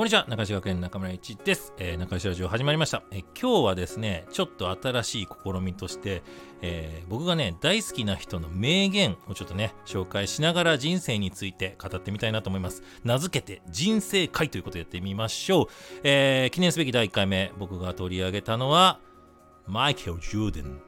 こんにちは、中石学園中村一です。えー、中石ラジオ始まりました、えー、今日はですね、ちょっと新しい試みとして、えー、僕がね、大好きな人の名言をちょっとね、紹介しながら人生について語ってみたいなと思います。名付けて人生会ということでやってみましょう。えー、記念すべき第1回目、僕が取り上げたのは、マイケル・ジョーダン。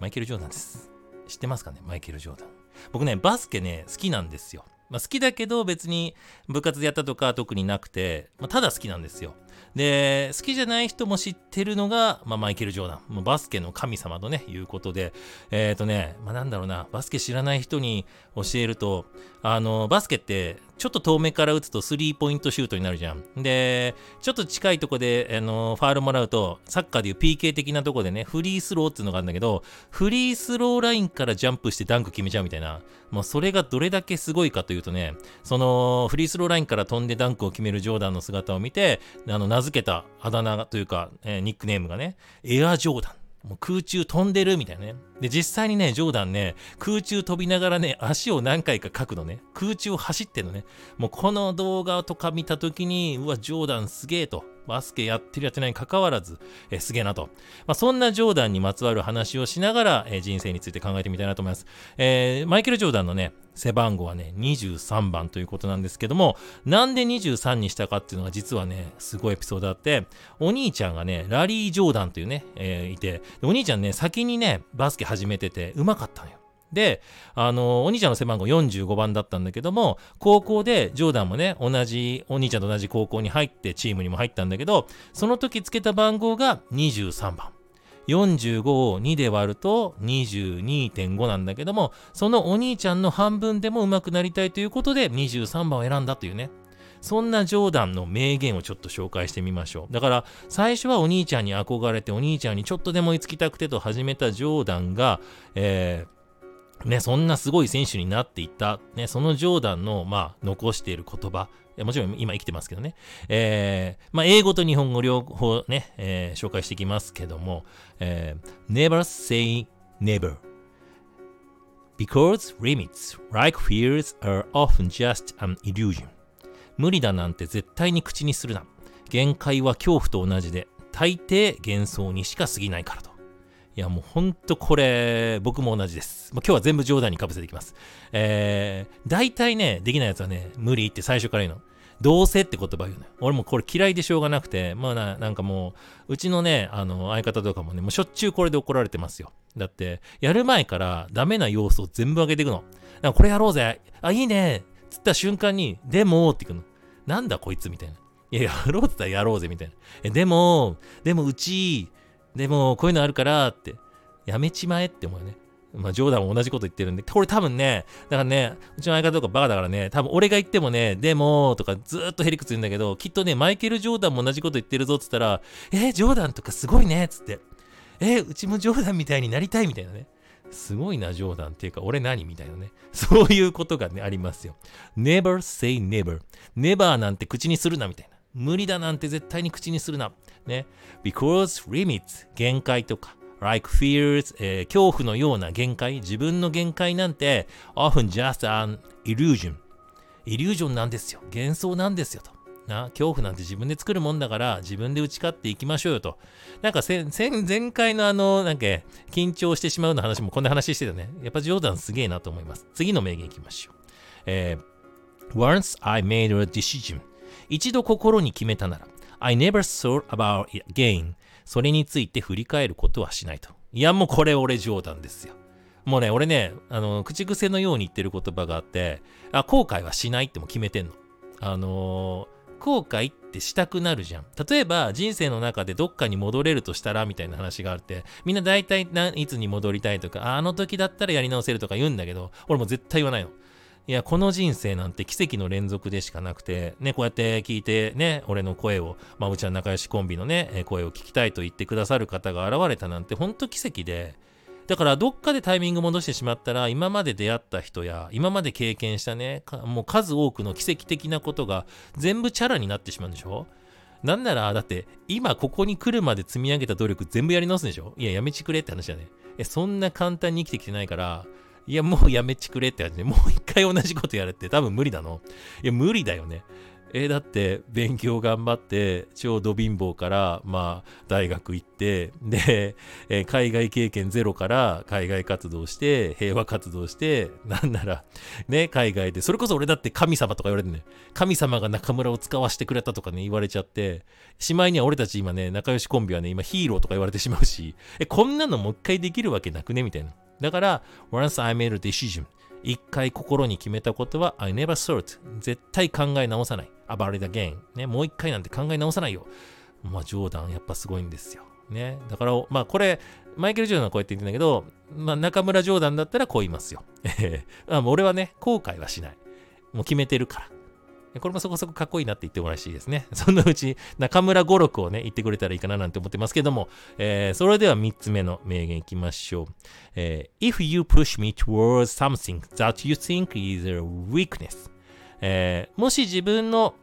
マイケル・ジョーダンです。知ってますかね？マイケル・ジョーダン。僕ね、バスケね、好きなんですよ。まあ、好きだけど別に部活でやったとか特になくて、まあ、ただ好きなんですよ。で、好きじゃない人も知ってるのが、まあ、マイケル・ジョーダン。もうバスケの神様とね、いうことで、えっ、ー、とね、まあ、なんだろうな、バスケ知らない人に教えると、あの、バスケってちょっと遠目から打つとスリーポイントシュートになるじゃん。で、ちょっと近いとこで、あの、ファールもらうと、サッカーでいう PK 的なとこでね、フリースローっていうのがあるんだけど、フリースローラインからジャンプしてダンク決めちゃうみたいな。もうそれがどれだけすごいかというとね、その、フリースローラインから飛んでダンクを決めるジョーダンの姿を見て、あの、名付けたあだ名というか、えー、ニックネームがね、エアジョーダン。もう空中飛んでるみたいなね。で、実際にね、ジョーダンね、空中飛びながらね、足を何回か書くのね。空中走ってんのね。もうこの動画とか見たときに、うわ、ジョーダンすげえと。バスケやってるやってないに関わらず、えすげえなと。まあ、そんなジョーダンにまつわる話をしながら、え人生について考えてみたいなと思います。えー、マイケル・ジョーダンのね、背番号はね、23番ということなんですけども、なんで23にしたかっていうのが実はね、すごいエピソードあって、お兄ちゃんがね、ラリー・ジョーダンというね、えー、いて、お兄ちゃんね、先にね、バスケ始めてて、うまかったのよ。で、あの、お兄ちゃんの背番号45番だったんだけども、高校でジョーダンもね、同じ、お兄ちゃんと同じ高校に入って、チームにも入ったんだけど、その時つけた番号が23番。45を2で割ると22.5なんだけども、そのお兄ちゃんの半分でも上手くなりたいということで23番を選んだというね。そんなジョーダンの名言をちょっと紹介してみましょう。だから最初はお兄ちゃんに憧れてお兄ちゃんにちょっとでも追いつきたくてと始めたジョーダンが、えーね、そんなすごい選手になっていった、ね、そのジョーダンの、まあ、残している言葉、もちろん今生きてますけどね、えー、まあ、英語と日本語両方ね、えー、紹介していきますけども、えー、never say never. Because limits like fears are often just an illusion. 無理だなんて絶対に口にするな。限界は恐怖と同じで大抵幻想にしか過ぎないからと。いや、もうほんとこれ、僕も同じです。まあ、今日は全部冗談にかぶせていきます。えー、大体ね、できないやつはね、無理って最初から言うの。どうせって言葉言うのよ。俺もこれ嫌いでしょうがなくて、まあな、なんかもう、うちのね、あの、相方とかもね、もうしょっちゅうこれで怒られてますよ。だって、やる前からダメな要素を全部上げていくの。なんかこれやろうぜ。あ、いいね。つった瞬間に、でもって言うの。なんだこいつみたいな。いや、やろうって言ったらやろうぜみたいな。え、でも、でもうち、でも、こういうのあるからって、やめちまえって思うよね。まあ、ジョーダンも同じこと言ってるんで、これ多分ね、だからね、うちの相方とかバカだからね、多分俺が言ってもね、でも、とかずっとヘリクツ言うんだけど、きっとね、マイケル・ジョーダンも同じこと言ってるぞっつったら、えー、ジョーダンとかすごいねっつって、えー、うちもジョーダンみたいになりたいみたいなね。すごいな、ジョーダンっていうか、俺何みたいなね。そういうことがね、ありますよ。never say never. never なんて口にするなみたいな。無理だなんて絶対に口にするな。ね。because limits 限界とか like fears、えー、恐怖のような限界自分の限界なんて often just an illusion イリュージョンなんですよ。幻想なんですよと。な、恐怖なんて自分で作るもんだから自分で打ち勝っていきましょうよと。なんか前前回のあの、なんか緊張してしまうの話もこんな話してたね。やっぱジョーダンすげえなと思います。次の名言いきましょう。えー、Once I made a decision 一度心に決めたなら I never thought about it again. それについて振り返ることはしないと。いや、もうこれ俺冗談ですよ。もうね、俺ね、あの、口癖のように言ってる言葉があって、あ、後悔はしないっても決めてんの。あのー、後悔ってしたくなるじゃん。例えば、人生の中でどっかに戻れるとしたら、みたいな話があって、みんな大体いつに戻りたいとか、あの時だったらやり直せるとか言うんだけど、俺も絶対言わないの。いや、この人生なんて奇跡の連続でしかなくて、ね、こうやって聞いてね、俺の声を、まあ、うちは仲良しコンビのね、声を聞きたいと言ってくださる方が現れたなんて、ほんと奇跡で、だからどっかでタイミング戻してしまったら、今まで出会った人や、今まで経験したね、もう数多くの奇跡的なことが全部チャラになってしまうんでしょ。なんなら、だって、今ここに来るまで積み上げた努力全部やり直すんでしょ。いや、やめちくれって話だね。え、そんな簡単に生きてきてないから、いや、もうやめちくれって感じで、もう一回同じことやるって多分無理だの。いや、無理だよね。えーだって勉強頑張って超ド貧乏からまあ大学行ってで、えー海外経験ゼロから海外活動して平和活動してなんならね海外でそれこそ俺だって神様とか言われてね神様が中村を使わせてくれたとかね言われちゃってしまいには俺たち今ね仲良しコンビはね今ヒーローとか言われてしまうしえこんなのもう一回できるわけなくね？みたいなだから once I made a decision 一回心に決めたことは I never thought 絶対考え直さない about it again ねもう一回なんて考え直さないよまあジョーダンやっぱすごいんですよねだからまあこれマイケル・ジョーダンはこうやって言ってんだけど、まあ、中村ジョーダンだったらこう言いますよ。俺はね、後悔はしない。もう決めてるから。これもそこそこかっこいいなって言ってもらしいですね。そのうち中村五六をね、言ってくれたらいいかななんて思ってますけども、えーそれでは3つ目の名言いきましょう。えー If you push me towards something that you think is a weakness、えーもし自分の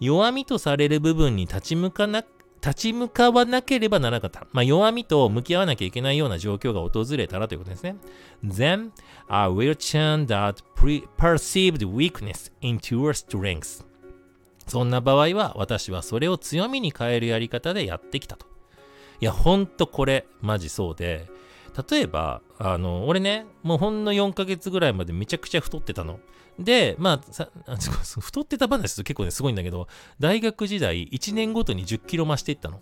弱みとされる部分に立ち向かな立ち向かわなければならなかった。まあ、弱みと向き合わなきゃいけないような状況が訪れたらということですね。Then I will turn that pre- perceived weakness into a strength. そんな場合は私はそれを強みに変えるやり方でやってきたと。いや、ほんとこれ、マジそうで、例えば、あの、俺ね、もうほんの4ヶ月ぐらいまでめちゃくちゃ太ってたの。で、まあ、太ってた話すると結構ね、すごいんだけど、大学時代1年ごとに10キロ増していったの。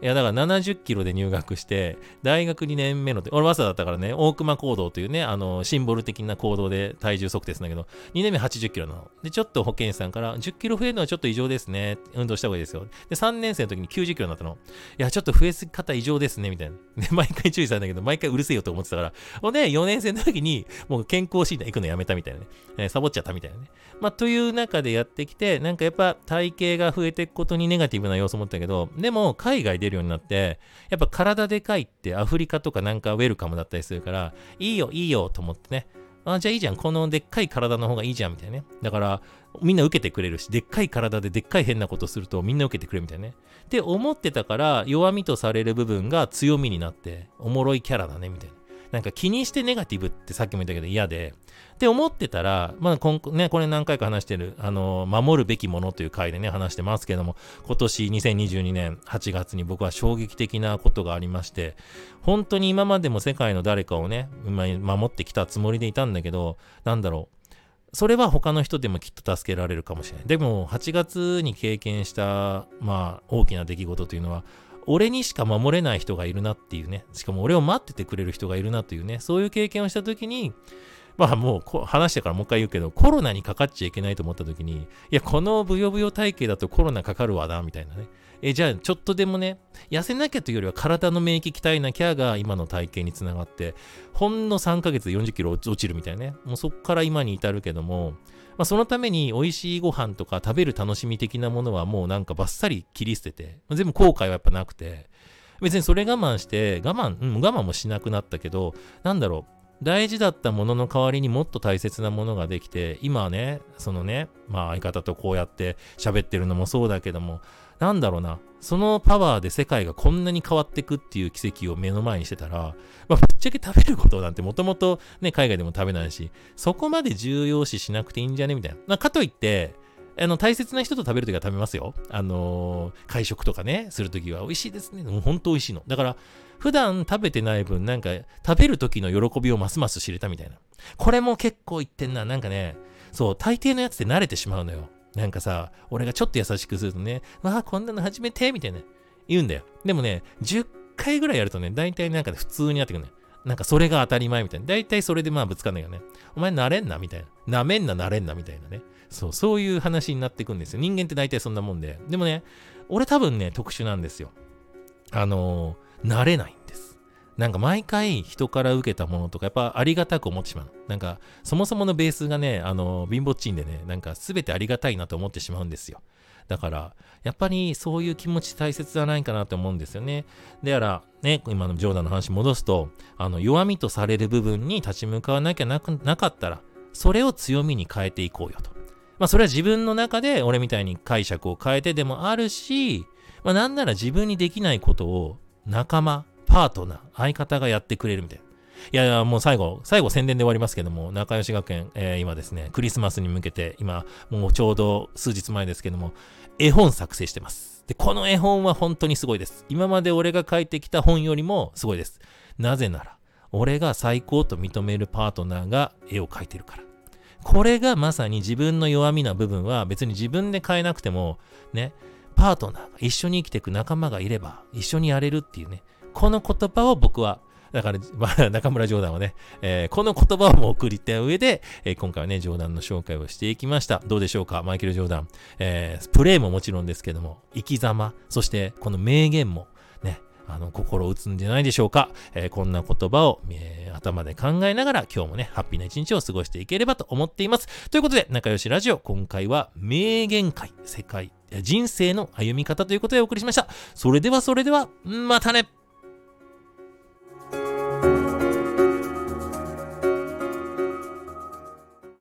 いや、だから70キロで入学して、大学2年目の、俺、早稲田だったからね、大熊行動というね、あの、シンボル的な行動で体重測定するんだけど、2年目80キロなの。で、ちょっと保健師さんから、10キロ増えるのはちょっと異常ですね。運動した方がいいですよ。で、3年生の時に90キロになったの。いや、ちょっと増えすぎ方異常ですね、みたいな。で、毎回注意されるんだけど、毎回うるせえよと思ってたから、ほんで、4年生の時に、もう健康診断行くのやめたみたいなね。えーサボっちゃったみたいなね。まあ、という中でやってきて、なんかやっぱ体型が増えていくことにネガティブな要素を持ったけど、でも海外で出るようになって、やっぱ体でかいってアフリカとかなんかウェルカムだったりするから、いいよいいよと思ってね。あ、じゃあいいじゃん。このでっかい体の方がいいじゃんみたいなね。だから、みんな受けてくれるし、でっかい体ででっかい変なことするとみんな受けてくれるみたいなね。って思ってたから、弱みとされる部分が強みになって、おもろいキャラだね、みたいな。なんか気にしてネガティブってさっきも言ったけど嫌で、って思ってたら、まあこ、ね、これ何回か話してる、あの、守るべきものという回でね、話してますけども、今年2022年8月に僕は衝撃的なことがありまして、本当に今までも世界の誰かをね、守ってきたつもりでいたんだけど、なんだろう。それは他の人でもきっと助けられるかもしれない。でも、8月に経験した、まあ、大きな出来事というのは、俺にしか守れない人がいるなっていうね、しかも俺を待っててくれる人がいるなというね、そういう経験をしたときに、まあもう話してからもう一回言うけど、コロナにかかっちゃいけないと思った時に、いや、このブヨブヨ体型だとコロナかかるわな、みたいなね。え、じゃあちょっとでもね、痩せなきゃというよりは体の免疫鍛えなきゃが今の体型につながって、ほんの3ヶ月で40キロ落ちるみたいなね。もうそっから今に至るけども、まあ、そのために美味しいご飯とか食べる楽しみ的なものはもうなんかバッサリ切り捨てて、全部後悔はやっぱなくて、別にそれ我慢して、我慢、うん、我慢もしなくなったけど、なんだろう、大事だったものの代わりにもっと大切なものができて、今はね、そのね、まあ相方とこうやって喋ってるのもそうだけども、なんだろうな、そのパワーで世界がこんなに変わってくっていう奇跡を目の前にしてたら、まあ、ぶっちゃけ食べることなんてもともとね、海外でも食べないし、そこまで重要視しなくていいんじゃね？みたいな。まあ、かといって、あの、大切な人と食べるときは食べますよ。あのー会食とかね、するときは美味しいですね。もう本当美味しいの。だから、普段食べてない分、なんか、食べるときの喜びをますます知れたみたいな。これも結構言ってんな。なんかね、そう、大抵のやつって慣れてしまうのよ。なんかさ、俺がちょっと優しくするとね、わあ、こんなの初めてみたいな。言うんだよ。でもね、10回ぐらいやるとね、大体なんか普通になってくるね。なんかそれが当たり前みたいな。大体それでまあぶつかんないよね。お前なれんなみたいな。なめんななれんなみたいなね。そう、そういう話になってくんですよ。人間って大体そんなもんで。でもね、俺多分ね、特殊なんですよ。あのー、慣れないんです。なんか毎回人から受けたものとか、やっぱありがたく思ってしまう。なんか、そもそものベースがね、あの、貧乏チンでね、なんか全てありがたいなと思ってしまうんですよ。だから、やっぱりそういう気持ち大切じゃないかなと思うんですよね。だから、ね、今のジョーダンの話戻すと、あの、弱みとされる部分に立ち向かわなきゃなくなかったら、それを強みに変えていこうよと。まあ、それは自分の中で俺みたいに解釈を変えてでもあるし、まあ、なんなら自分にできないことを仲間、パートナー、相方がやってくれるみたいな。いやいや、もう最後、最後宣伝で終わりますけども、仲良し学園、えー、今ですね、クリスマスに向けて、今、もうちょうど数日前ですけども、絵本作成してます。で、この絵本は本当にすごいです。今まで俺が書いてきた本よりもすごいです。なぜなら、俺が最高と認めるパートナーが絵を描いてるから。これがまさに自分の弱みな部分は別に自分で変えなくても、ね、パートナー一緒に生きていく仲間がいれば一緒にやれるっていうね、この言葉を僕はだから、まあ、中村ジョーダンはね、えー、この言葉をも送りた上で、えー、今回はね、ジョーダンの紹介をしていきました。どうでしょうかマイケル・ジョーダン。えー、プレイももちろんですけども、生き様、そしてこの名言も、ね、あの、心を打つんじゃないでしょうか。えー、こんな言葉を、えー、頭で考えながら今日もね、ハッピーな一日を過ごしていければと思っています。ということで、仲良しラジオ、今回は名言会、世界、人生の歩み方ということでお送りしました。それではそれでは、またね